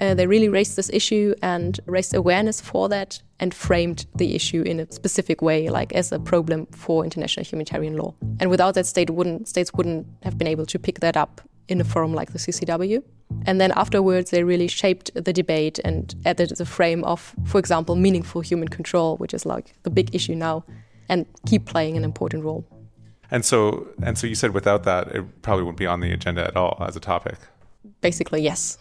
S5: Uh, they really raised this issue and raised awareness for that and framed the issue in a specific way, like as a problem for international humanitarian law. And without that, state wouldn't, states wouldn't have been able to pick that up in a forum like the CCW. And then afterwards, they really shaped the debate and added the frame of, for example, meaningful human control, which is like the big issue now, and keep playing an important role.
S2: And so, and so you said without that, it probably wouldn't be on the agenda at all as a topic.
S5: Basically, yes.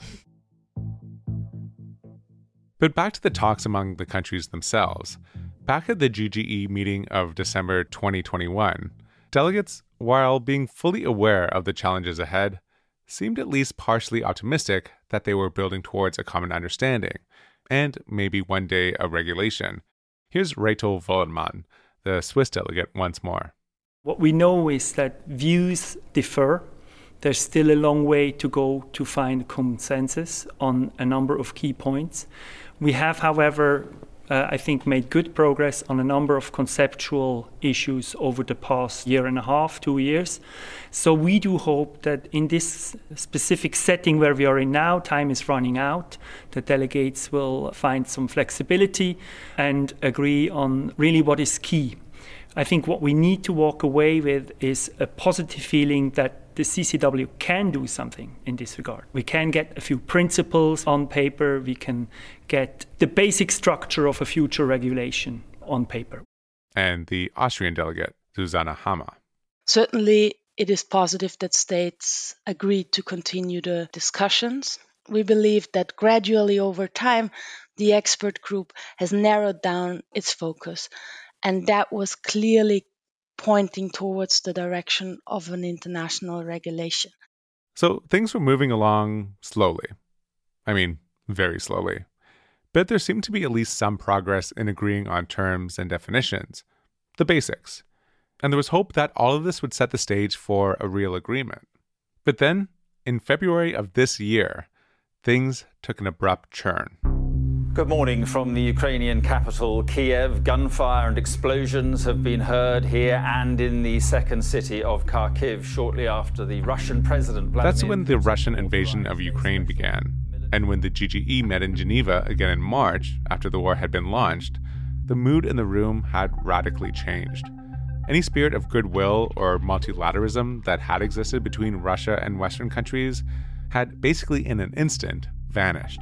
S2: But back to the talks among the countries themselves. Back at the GGE meeting of December 2021, delegates, while being fully aware of the challenges ahead, seemed at least partially optimistic that they were building towards a common understanding, and maybe one day a regulation. Here's Reto Wollenmann, the Swiss delegate, once more.
S10: What we know is that views differ. There's still a long way to go to find consensus on a number of key points. We have, however, uh, I think, made good progress on a number of conceptual issues over the past year and a half, two years. So we do hope that in this specific setting where we are in now, time is running out, the delegates will find some flexibility and agree on really what is key. I think what we need to walk away with is a positive feeling that the CCW can do something in this regard. We can get a few principles on paper, we can get the basic structure of a future regulation on paper.
S2: And the Austrian delegate, Susanne Hammer.
S9: Certainly, it is positive that states agreed to continue the discussions. We believe that gradually over time, the expert group has narrowed down its focus, and that was clearly pointing towards the direction of an international regulation.
S2: So things were moving along slowly. I mean, very slowly. But there seemed to be at least some progress in agreeing on terms and definitions, the basics. And there was hope that all of this would set the stage for a real agreement. But then, in February of this year, things took an abrupt turn.
S13: Good morning from the Ukrainian capital, Kiev. Gunfire and explosions have been heard here and in the second city of Kharkiv shortly after the Russian president. Vladimir
S2: That's when the Russian invasion of Ukraine began. And when the GGE met in Geneva again in March, after the war had been launched, the mood in the room had radically changed. any spirit of goodwill or multilateralism that had existed between Russia and Western countries had basically in an instant vanished.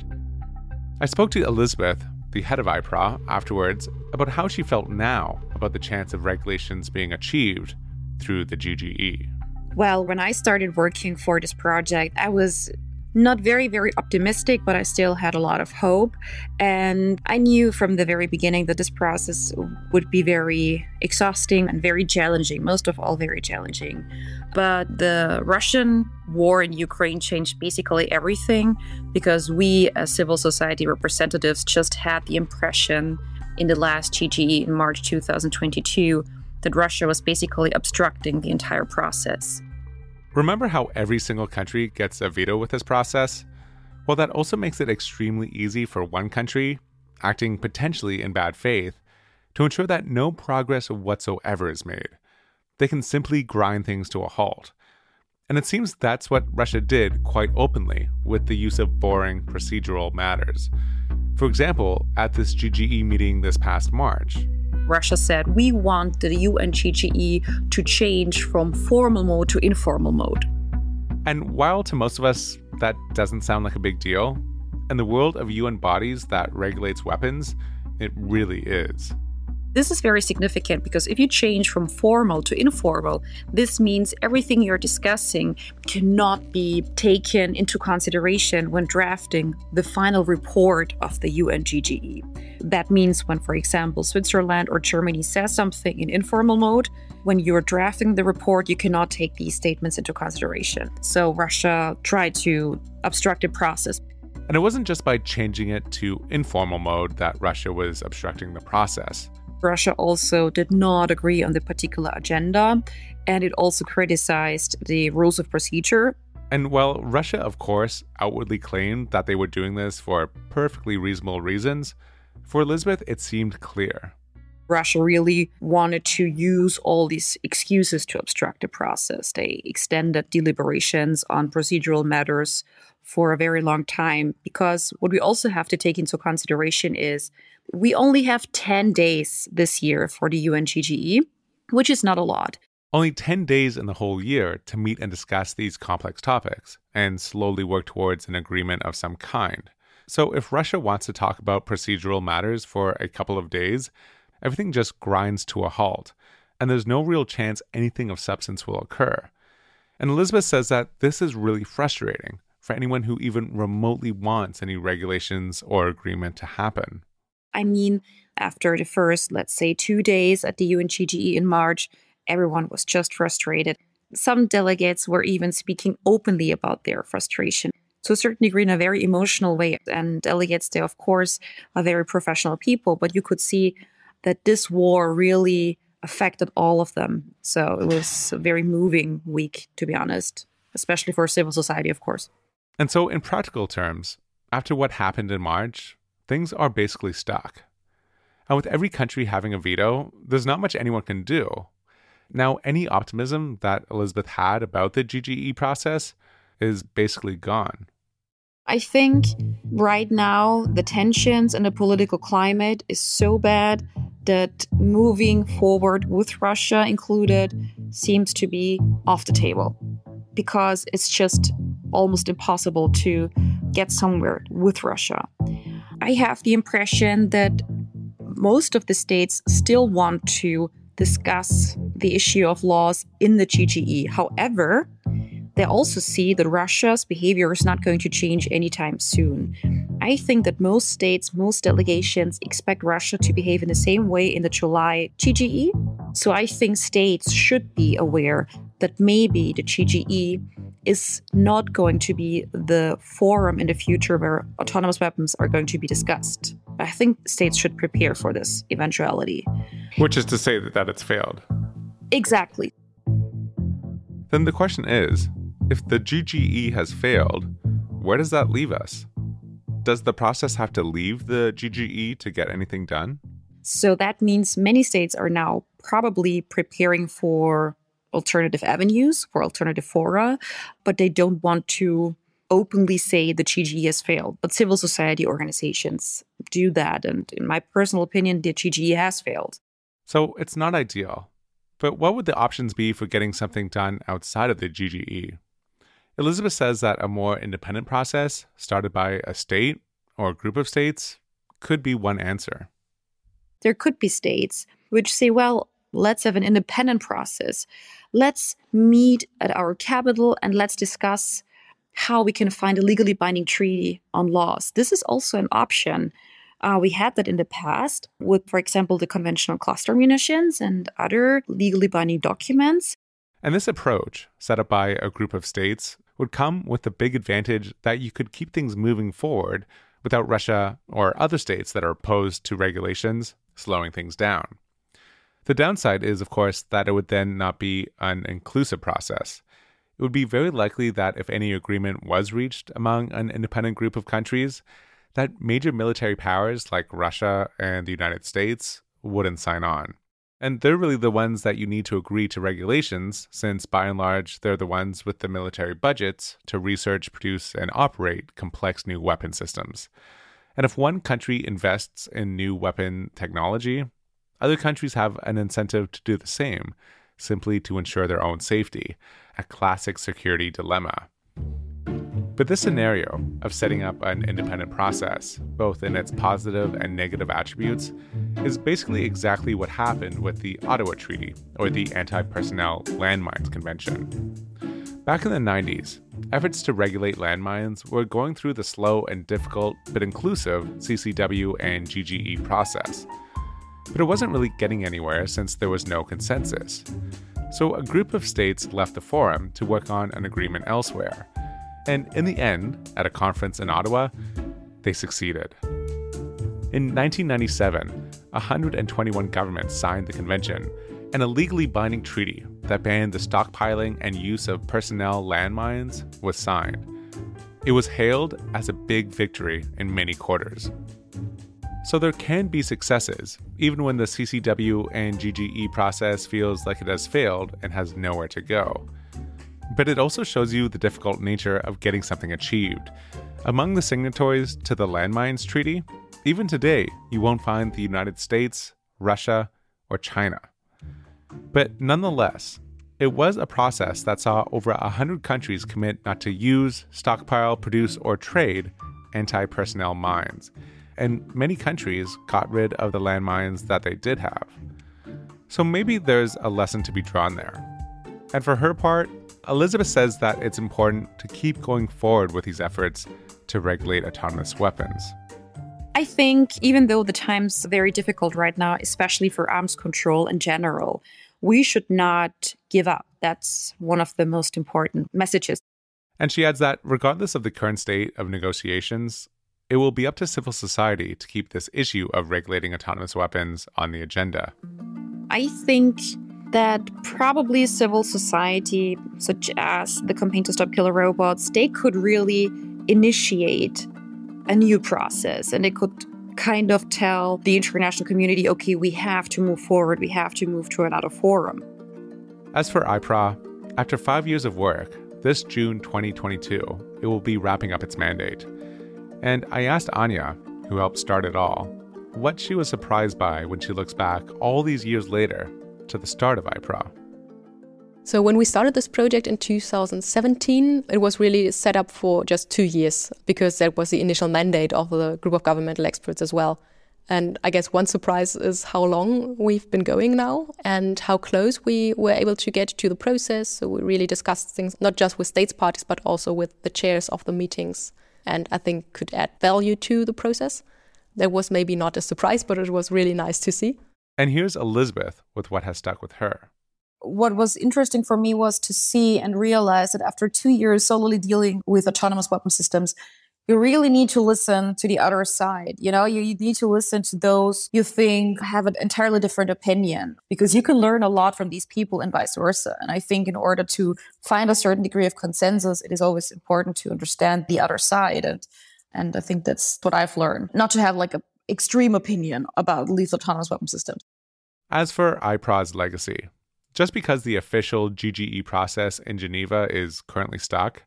S2: I spoke to Elisabeth, the head of iPRAW, afterwards about how she felt now about the chance of regulations being achieved through the GGE.
S4: Well, when I started working for this project, I was not very, very optimistic, but I still had a lot of hope. And I knew from the very beginning that this process would be very exhausting and very challenging, most of all, very challenging. But the Russian war in Ukraine changed basically everything because we, as civil society representatives, just had the impression in the last GGE in March 2022 that Russia was basically obstructing the entire process.
S2: Remember how every single country gets a veto with this process? Well, that also makes it extremely easy for one country, acting potentially in bad faith, to ensure that no progress whatsoever is made. They can simply grind things to a halt. And it seems that's what Russia did quite openly with the use of boring procedural matters. For example, at this GGE meeting this past March,
S4: Russia said, we want the UN GGE to change from formal mode to informal mode.
S2: And while to most of us that doesn't sound like a big deal, in the world of UN bodies that regulates weapons, it really is.
S4: This is very significant because if you change from formal to informal, this means everything you're discussing cannot be taken into consideration when drafting the final report of the UNGGE. That means when, for example, Switzerland or Germany says something in informal mode, when you're drafting the report, you cannot take these statements into consideration. So Russia tried to obstruct the process.
S2: And it wasn't just by changing it to informal mode that Russia was obstructing the process.
S4: Russia also did not agree on the particular agenda, and it also criticized the rules of procedure.
S2: And while Russia, of course, outwardly claimed that they were doing this for perfectly reasonable reasons, for Elisabeth, it seemed clear.
S4: Russia really wanted to use all these excuses to obstruct the process. They extended deliberations on procedural matters for a very long time because what we also have to take into consideration is we only have 10 days this year for the UNGGE, which is not a lot.
S2: Only 10 days in the whole year to meet and discuss these complex topics and slowly work towards an agreement of some kind. So, if Russia wants to talk about procedural matters for a couple of days, everything just grinds to a halt, and there's no real chance anything of substance will occur. And Elisabeth says that this is really frustrating for anyone who even remotely wants any regulations or agreement to happen.
S4: I mean, after the first, let's say, two days at the UNGGE in March, everyone was just frustrated. Some delegates were even speaking openly about their frustration to a certain degree in a very emotional way. And delegates, they, of course, are very professional people, but you could see that this war really affected all of them. So it was a very moving week, to be honest, especially for civil society, of course.
S2: And so, in practical terms, after what happened in March, things are basically stuck. And with every country having a veto, there's not much anyone can do. Now, any optimism that Elisabeth had about the GGE process is basically gone.
S4: I think right now the tensions and the political climate is so bad that moving forward with Russia included seems to be off the table because it's just almost impossible to get somewhere with Russia. I have the impression that most of the states still want to discuss the issue of laws in the GGE. However, they also see that Russia's behavior is not going to change anytime soon. I think that most states, most delegations expect Russia to behave in the same way in the July GGE. So I think states should be aware that maybe the GGE is not going to be the forum in the future where autonomous weapons are going to be discussed. I think states should prepare for this eventuality.
S2: Which is to say that, that it's failed.
S4: Exactly.
S2: Then the question is if the GGE has failed, where does that leave us? Does the process have to leave the GGE to get anything done?
S4: So that means many states are now probably preparing for alternative avenues, for alternative fora, but they don't want to openly say the GGE has failed. But civil society organizations do that. And in my personal opinion, the GGE has failed.
S2: So it's not ideal. But what would the options be for getting something done outside of the GGE? Elisabeth says that a more independent process, started by a state or a group of states, could be one answer.
S4: There could be states which say, well, let's have an independent process. Let's meet at our capital and let's discuss how we can find a legally binding treaty on laws. This is also an option. Uh, we had that in the past with, for example, the conventional cluster munitions and other legally binding documents.
S2: And this approach, set up by a group of states, would come with the big advantage that you could keep things moving forward without Russia or other states that are opposed to regulations slowing things down. The downside is, of course, that it would then not be an inclusive process. It would be very likely that if any agreement was reached among an independent group of countries, that major military powers like Russia and the United States wouldn't sign on. And they're really the ones that you need to agree to regulations, since by and large, they're the ones with the military budgets to research, produce, and operate complex new weapon systems. And if one country invests in new weapon technology, other countries have an incentive to do the same, simply to ensure their own safety, a classic security dilemma. But this scenario of setting up an independent process, both in its positive and negative attributes, is basically exactly what happened with the Ottawa Treaty, or the Anti Personnel Landmines Convention. Back in the 90s, efforts to regulate landmines were going through the slow and difficult but inclusive CCW and GGE process. But it wasn't really getting anywhere since there was no consensus. So a group of states left the forum to work on an agreement elsewhere and in the end, at a conference in Ottawa, they succeeded. In 1997, 121 governments signed the convention, and a legally binding treaty that banned the stockpiling and use of personnel landmines was signed. It was hailed as a big victory in many quarters. So there can be successes, even when the CCW and GGE process feels like it has failed and has nowhere to go but it also shows you the difficult nature of getting something achieved. Among the signatories to the Landmines Treaty, even today, you won't find the United States, Russia, or China. But nonetheless, it was a process that saw over 100 countries commit not to use, stockpile, produce, or trade anti personnel mines. And many countries got rid of the landmines that they did have. So maybe there's a lesson to be drawn there. And for her part, Elisabeth says that it's important to keep going forward with these efforts to regulate autonomous weapons.
S4: I think even though the time's very difficult right now, especially for arms control in general, we should not give up. That's one of the most important messages.
S2: And she adds that regardless of the current state of negotiations, it will be up to civil society to keep this issue of regulating autonomous weapons on the agenda.
S4: I think that probably civil society, such as the Campaign to Stop Killer Robots, they could really initiate a new process and they could kind of tell the international community, okay, we have to move forward, we have to move to another forum.
S2: As for iPRAW, after five years of work, this June 2022, it will be wrapping up its mandate. And I asked Anja, who helped start it all, what she was surprised by when she looks back all these years later to the start of iPRAW.
S5: So when we started this project in 2017, it was really set up for just two years because that was the initial mandate of the group of governmental experts as well. And I guess one surprise is how long we've been going now and how close we were able to get to the process. So we really discussed things not just with states parties, but also with the chairs of the meetings. And I think could add value to the process. That was maybe not a surprise, but it was really nice to see.
S2: And here's Elisabeth with what has stuck with her.
S6: What was interesting for me was to see and realize that after two years solely dealing with autonomous weapon systems, you really need to listen to the other side. You know, you, you, need to listen to those you think have an entirely different opinion because you can learn a lot from these people and vice versa. And I think in order to find a certain degree of consensus, it is always important to understand the other side. And, and I think that's what I've learned. Not to have like an extreme opinion about lethal autonomous weapon systems.
S2: As for iPRAW's legacy, just because the official GGE process in Geneva is currently stuck,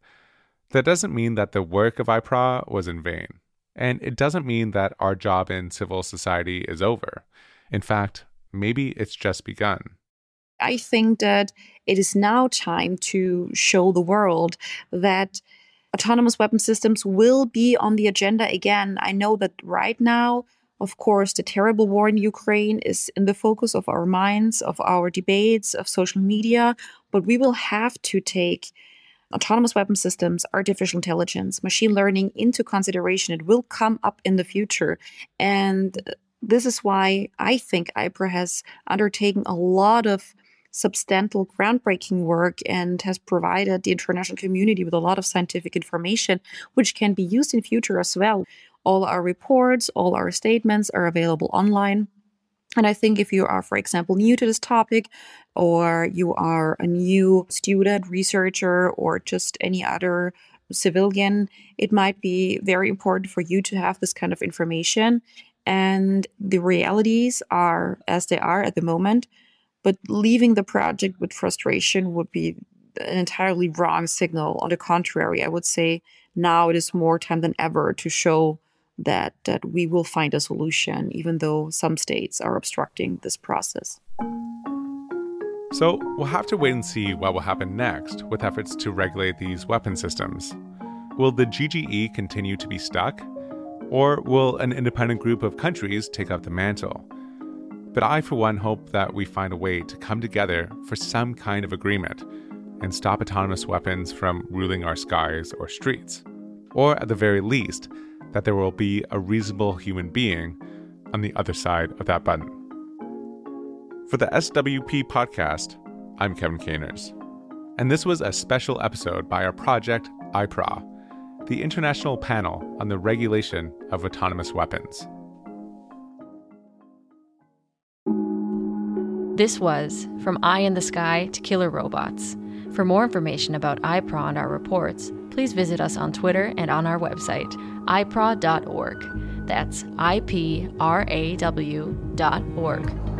S2: that doesn't mean that the work of iPRAW was in vain. And it doesn't mean that our job in civil society is over. In fact, maybe it's just begun.
S4: I think that it is now time to show the world that autonomous weapon systems will be on the agenda again. I know that right now, of course, the terrible war in Ukraine is in the focus of our minds, of our debates, of social media, but we will have to take autonomous weapon systems, artificial intelligence, machine learning into consideration. It will come up in the future. And this is why I think iPRAW has undertaken a lot of substantial groundbreaking work and has provided the international community with a lot of scientific information which can be used in future as well all our reports all our statements are available online and I think if you are, for example, new to this topic, or you are a new student, researcher, or just any other civilian, it might be very important for you to have this kind of information. And the realities are as they are at the moment. But leaving the project with frustration would be an entirely wrong signal. On the contrary, I would say now it is more time than ever to show that that we will find a solution, even though some states are obstructing this process.
S2: So we'll have to wait and see what will happen next with efforts to regulate these weapon systems. Will the GGE continue to be stuck? Or will an independent group of countries take up the mantle? But I, for one, hope that we find a way to come together for some kind of agreement and stop autonomous weapons from ruling our skies or streets. Or, at the very least, that there will be a reasonable human being on the other side of that button. For the SWP podcast, I'm Kevin Caners. And this was a special episode by our project, iPRAW, the International Panel on the Regulation of Autonomous Weapons.
S1: This was From Eye in the Sky to Killer Robots. For more information about iPRAW and our reports, please visit us on Twitter and on our website, ipraw.org. That's I P R A W dot org.